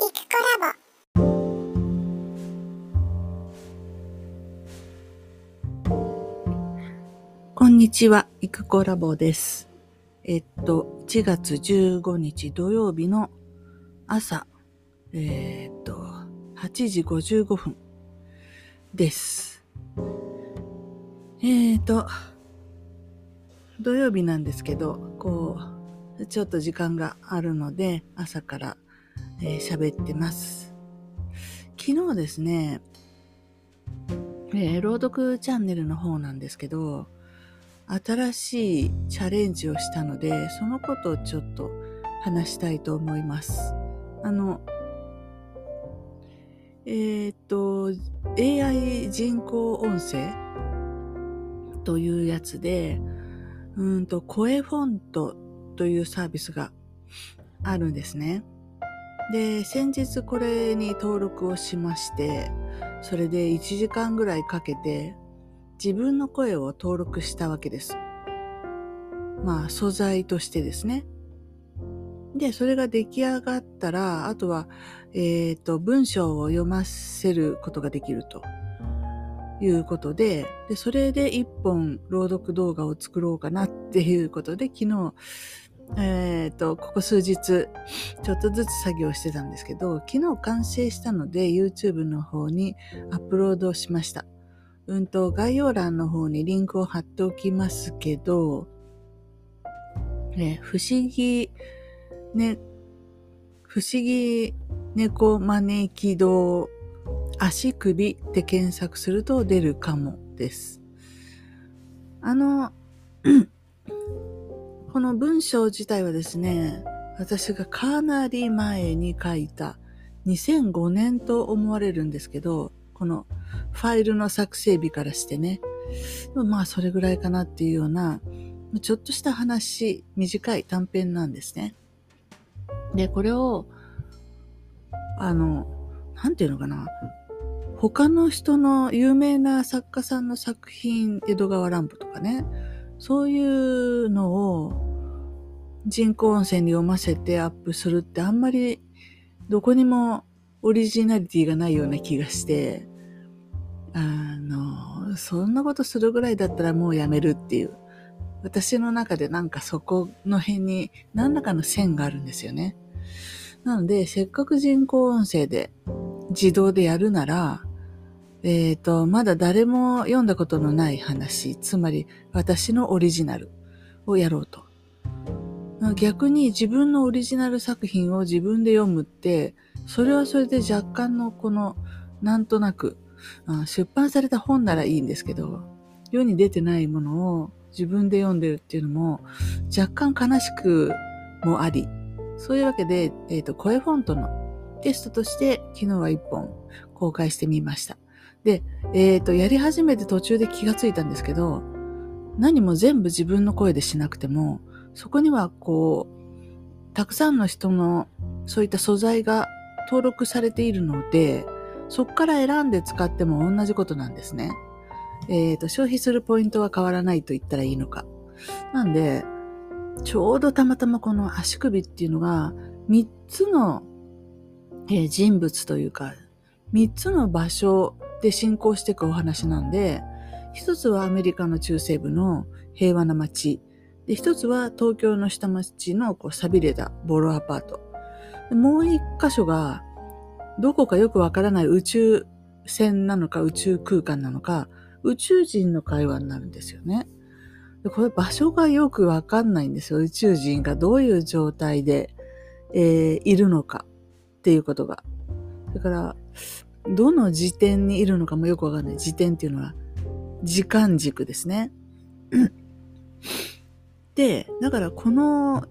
ラボこんにちは、いくこラボです。えっと、1月15日土曜日の朝、えー、っと、8時55分です。えー、っと、土曜日なんですけど、こう、ちょっと時間があるので、朝からえー、喋ってます。昨日ですね、えー、朗読チャンネルの方なんですけど、新しいチャレンジをしたので、そのことをちょっと話したいと思います。あの、えー、っと、AI 人工音声というやつで、うんと、声フォントというサービスがあるんですね。で、先日これに登録をしまして、それで1時間ぐらいかけて自分の声を登録したわけです。まあ素材としてですね。で、それが出来上がったら、あとは、えっ、ー、と、文章を読ませることができるということで、で、それで一本朗読動画を作ろうかなっていうことで、昨日、えっ、ー、と、ここ数日、ちょっとずつ作業してたんですけど、昨日完成したので YouTube の方にアップロードしました。うんと、概要欄の方にリンクを貼っておきますけど、ね、不思議、ね、不思議猫招き堂足首って検索すると出るかもです。あの、この文章自体はですね、私がかなり前に書いた2005年と思われるんですけど、このファイルの作成日からしてね、まあそれぐらいかなっていうような、ちょっとした話、短い短編なんですね。で、これを、あの、なんていうのかな、他の人の有名な作家さんの作品、江戸川乱歩とかね、そういうのを人工音声に読ませてアップするってあんまりどこにもオリジナリティがないような気がして、あの、そんなことするぐらいだったらもうやめるっていう。私の中でなんかそこの辺に何らかの線があるんですよね。なので、せっかく人工音声で自動でやるなら、えっ、ー、と、まだ誰も読んだことのない話、つまり私のオリジナルをやろうと。逆に自分のオリジナル作品を自分で読むって、それはそれで若干のこの、なんとなく、出版された本ならいいんですけど、世に出てないものを自分で読んでるっていうのも、若干悲しくもあり、そういうわけで、えっ、ー、と、声フォントのテストとして昨日は一本公開してみました。で、えっ、ー、と、やり始めて途中で気がついたんですけど、何も全部自分の声でしなくても、そこにはこう、たくさんの人のそういった素材が登録されているので、そこから選んで使っても同じことなんですね。えっ、ー、と、消費するポイントは変わらないと言ったらいいのか。なんで、ちょうどたまたまこの足首っていうのが、3つの、えー、人物というか、3つの場所で進行していくお話なんで、一つはアメリカの中西部の平和な街。で、一つは東京の下町のこう錆びれたボロアパート。もう一箇所が、どこかよくわからない宇宙船なのか宇宙空間なのか、宇宙人の会話になるんですよね。でこれ場所がよくわかんないんですよ。宇宙人がどういう状態で、えー、いるのかっていうことが。だから、どの時点にいるのかもよくわかんない。時点っていうのは、時間軸ですね。で、だからこの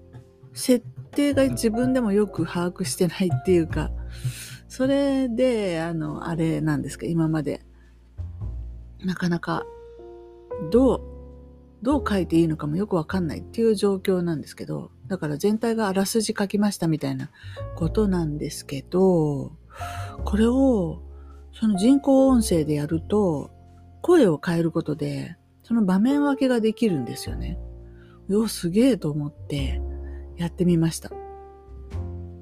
設定が自分でもよく把握してないっていうか、それで、あの、あれなんですか、今まで。なかなか、どう、どう書いていいのかもよくわかんないっていう状況なんですけど、だから全体があらすじ書きましたみたいなことなんですけど、これを、その人工音声でやると、声を変えることで、その場面分けができるんですよね。よ、すげえと思ってやってみました。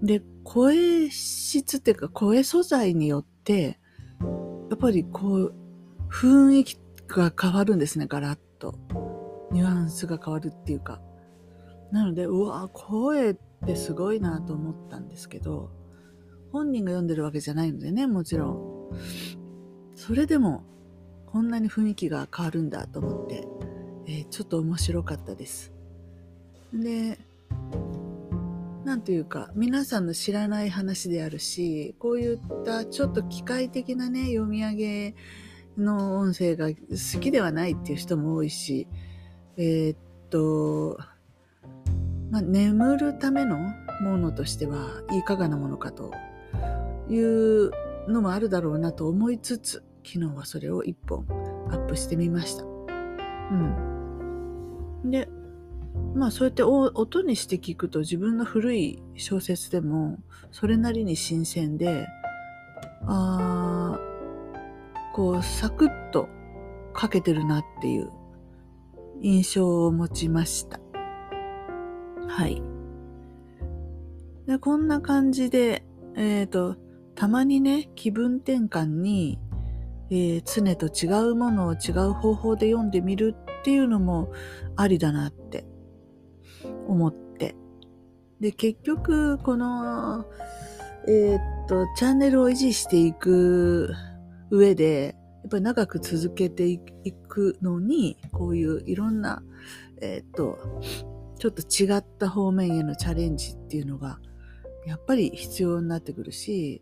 で、声質っていうか声素材によって、やっぱりこう、雰囲気が変わるんですね、ガラッと。ニュアンスが変わるっていうか。なので、うわ、声ってすごいなと思ったんですけど、本人が読んでるわけじゃないのでね、もちろん。それでも、こんなに雰囲気が変わるんだと思って、えー、ちょっと面白かったです。で、なんというか、皆さんの知らない話であるし、こういったちょっと機械的なね、読み上げの音声が好きではないっていう人も多いし、えー、っと、まあ、眠るためのものとしてはいかがなものかというのもあるだろうなと思いつつ、昨日はそれを一本アップしてみました。うん。で、まあそうやって音にして聞くと自分の古い小説でもそれなりに新鮮で、あこうサクッと書けてるなっていう印象を持ちました。はい。で、こんな感じで、えっ、ー、と、たまにね、気分転換に、えー、常と違うものを違う方法で読んでみるっていうのもありだなって思って。で、結局、この、えー、っと、チャンネルを維持していく上で、やっぱり長く続けていくのに、こういういろんな、えー、っと、ちょっと違った方面へのチャレンジっていうのが、やっぱり必要になってくるし、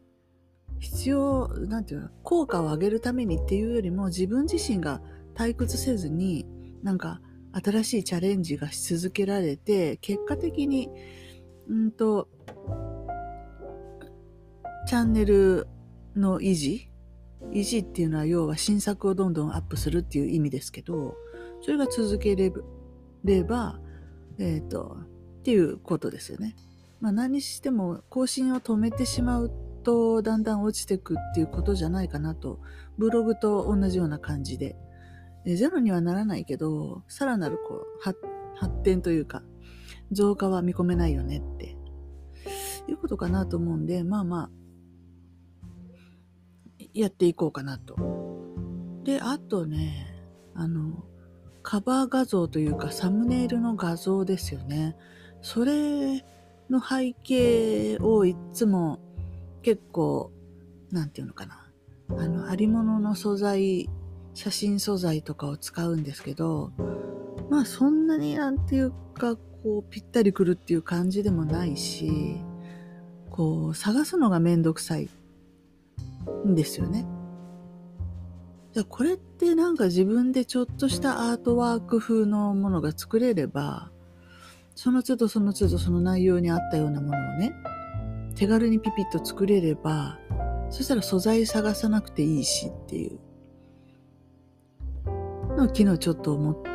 必要、なんていうの、効果を上げるためにっていうよりも自分自身が退屈せずに、なんか新しいチャレンジがし続けられて、結果的に、うんと、チャンネルの維持維持っていうのは要は新作をどんどんアップするっていう意味ですけど、それが続ければ、えっ、ー、と、っていうことですよね。まあ何にしても更新を止めてしまうとだんだん落ちてくっていうことじゃないかなと、ブログと同じような感じで。ゼロにはならないけど、さらなるこう発展というか、増加は見込めないよねって、いうことかなと思うんで、まあまあ、やっていこうかなと。で、あとね、あの、カバー画像というかサムネイルの画像ですよね。それの背景をいつも結構、なんていうのかな。あの、ありものの素材、写真素材とかを使うんですけど、まあそんなになんていうか、こうぴったりくるっていう感じでもないし、こう探すのがめんどくさいんですよね。じゃこれってなんか自分でちょっとしたアートワーク風のものが作れれば、その都度その都度その内容に合ったようなものをね、手軽にピピッと作れれば、そしたら素材探さなくていいしっていうのを昨日ちょっと思って、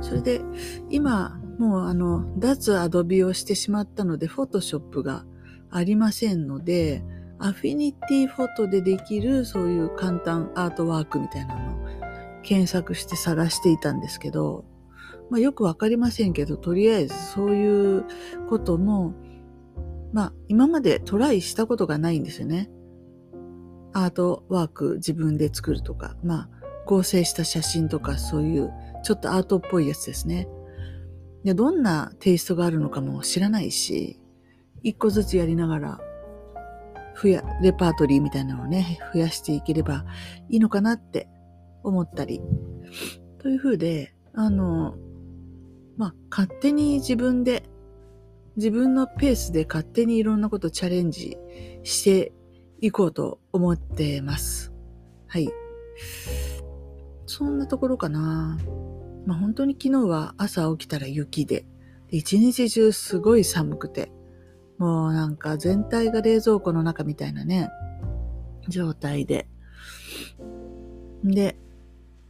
それで今もうあの脱アドビをしてしまったのでフォトショップがありませんので、アフィニティフォトでできるそういう簡単アートワークみたいなのを検索して探していたんですけど、まあよくわかりませんけど、とりあえずそういうことも、まあ今までトライしたことがないんですよね。アートワーク自分で作るとか、まあ合成した写真とかそういうちょっとアートっぽいやつですね。で、どんなテイストがあるのかも知らないし、一個ずつやりながら増や、レパートリーみたいなのをね、増やしていければいいのかなって思ったり。というふうで、あの、まあ、勝手に自分で、自分のペースで勝手にいろんなことチャレンジしていこうと思ってます。はい。そんなところかな。まあ、本当に昨日は朝起きたら雪で、一日中すごい寒くて、もうなんか全体が冷蔵庫の中みたいなね、状態で。で、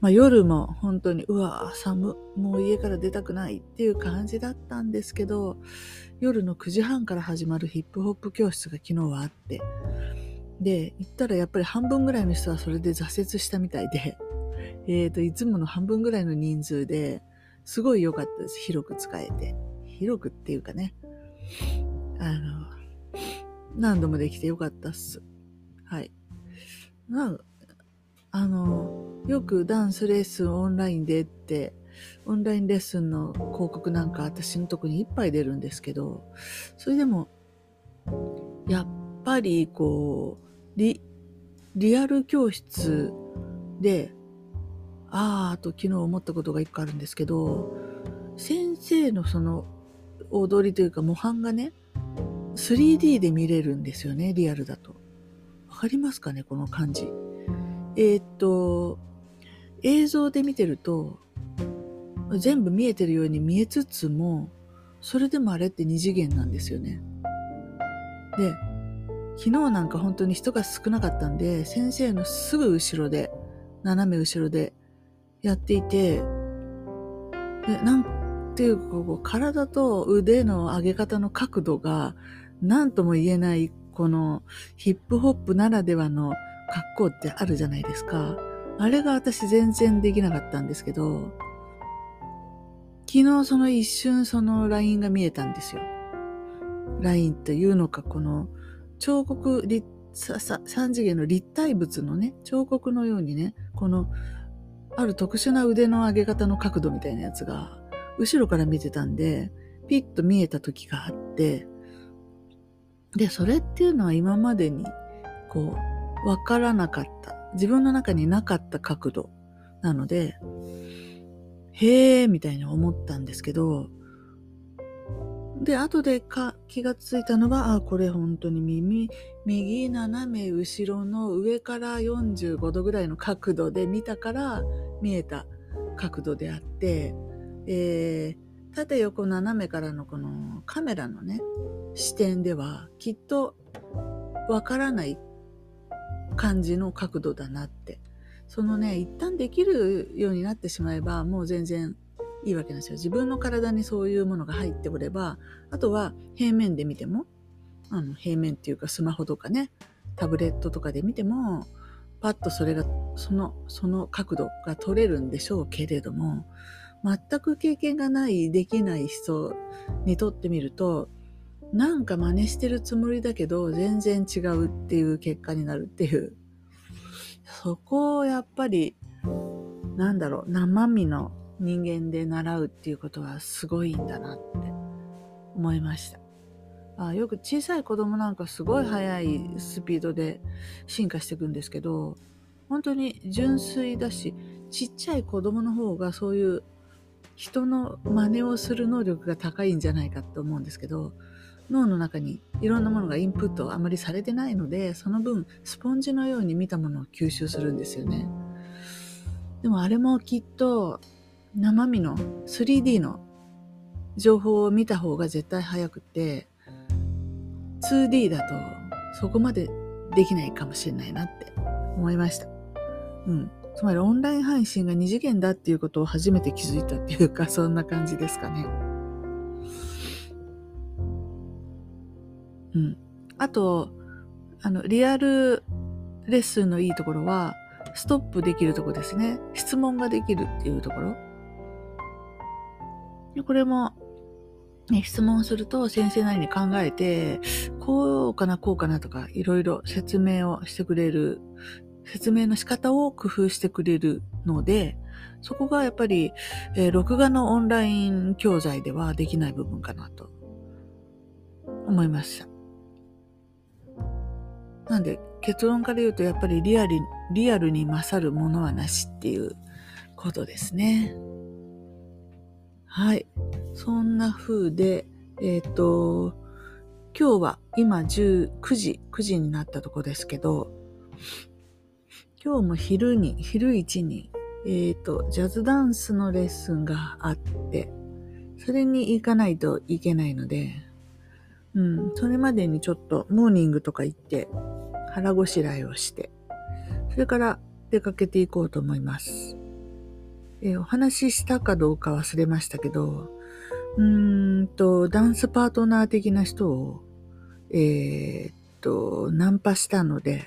まあ、夜も本当に、うわ、寒、もう家から出たくないっていう感じだったんですけど、夜の9時半から始まるヒップホップ教室が昨日はあって、で、行ったらやっぱり半分ぐらいの人はそれで挫折したみたいで、えっ、ー、と、いつもの半分ぐらいの人数で、すごい良かったです。広く使えて。広くっていうかね。あの、何度もできてよかったっす。はい。なあの、よくダンスレッスンオンラインでって、オンラインレッスンの広告なんか私のとこにいっぱい出るんですけど、それでも、やっぱりこう、リ、リアル教室で、ああと昨日思ったことが一個あるんですけど、先生のその踊りというか模範がね、3D で見れるんですよね、リアルだと。わかりますかね、この感じ。えー、っと、映像で見てると、全部見えてるように見えつつも、それでもあれって二次元なんですよね。で、昨日なんか本当に人が少なかったんで、先生のすぐ後ろで、斜め後ろでやっていて、でなんていうかこう、体と腕の上げ方の角度が、何とも言えない、このヒップホップならではの格好ってあるじゃないですか。あれが私全然できなかったんですけど、昨日その一瞬そのラインが見えたんですよ。ラインっていうのか、この彫刻立、三次元の立体物のね、彫刻のようにね、このある特殊な腕の上げ方の角度みたいなやつが、後ろから見てたんで、ピッと見えた時があって、で、それっていうのは今までに、こう、わからなかった。自分の中になかった角度なので、へえ、みたいに思ったんですけど、で、後でか気がついたのは、あ、これ本当に耳、右斜め後ろの上から45度ぐらいの角度で見たから見えた角度であって、えー、縦横斜めからのこのカメラのね、視点ではきっとわからない感じの角度だなって。そのね、一旦できるようになってしまえばもう全然いいわけなんですよ。自分の体にそういうものが入っておれば、あとは平面で見ても、あの平面っていうかスマホとかね、タブレットとかで見ても、パッとそれが、その、その角度が取れるんでしょうけれども、全く経験がない、できない人にとってみると、なんか真似してるつもりだけど、全然違うっていう結果になるっていう。そこをやっぱり、なんだろう、生身の人間で習うっていうことはすごいんだなって思いました。あよく小さい子供なんかすごい速いスピードで進化していくんですけど、本当に純粋だし、ちっちゃい子供の方がそういう人の真似をする能力が高いんじゃないかと思うんですけど、脳の中にいろんなものがインプットあまりされてないので、その分スポンジのように見たものを吸収するんですよね。でもあれもきっと生身の 3D の情報を見た方が絶対早くて 2D だとそこまでできないかもしれないなって思いました。うん。つまりオンライン配信が2次元だっていうことを初めて気づいたっていうか そんな感じですかね。うん。あと、あの、リアルレッスンのいいところは、ストップできるとこですね。質問ができるっていうところ。でこれも、ね、質問すると先生なりに考えて、こうかな、こうかなとか、いろいろ説明をしてくれる、説明の仕方を工夫してくれるので、そこがやっぱり、えー、録画のオンライン教材ではできない部分かなと思いました。なんで結論から言うとやっぱりリアルリアルに勝るものはなしっていうことですね。はい。そんな風で、えっ、ー、と、今日は今19時、9時になったとこですけど、今日も昼に、昼一に、えっ、ー、と、ジャズダンスのレッスンがあって、それに行かないといけないので、うん、それまでにちょっとモーニングとか行って腹ごしらえをして、それから出かけていこうと思います。えー、お話ししたかどうか忘れましたけど、うーんと、ダンスパートナー的な人を、えー、っと、ナンパしたので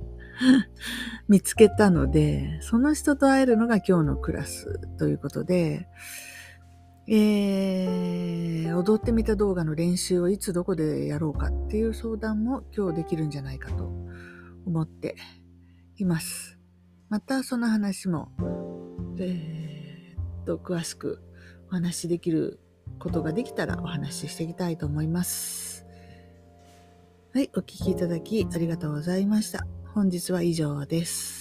見つけたので、その人と会えるのが今日のクラスということで、えー、踊ってみた動画の練習をいつどこでやろうかっていう相談も今日できるんじゃないかと思っています。またその話も、えー、っと、詳しくお話しできることができたらお話ししていきたいと思います。はい、お聴きいただきありがとうございました。本日は以上です。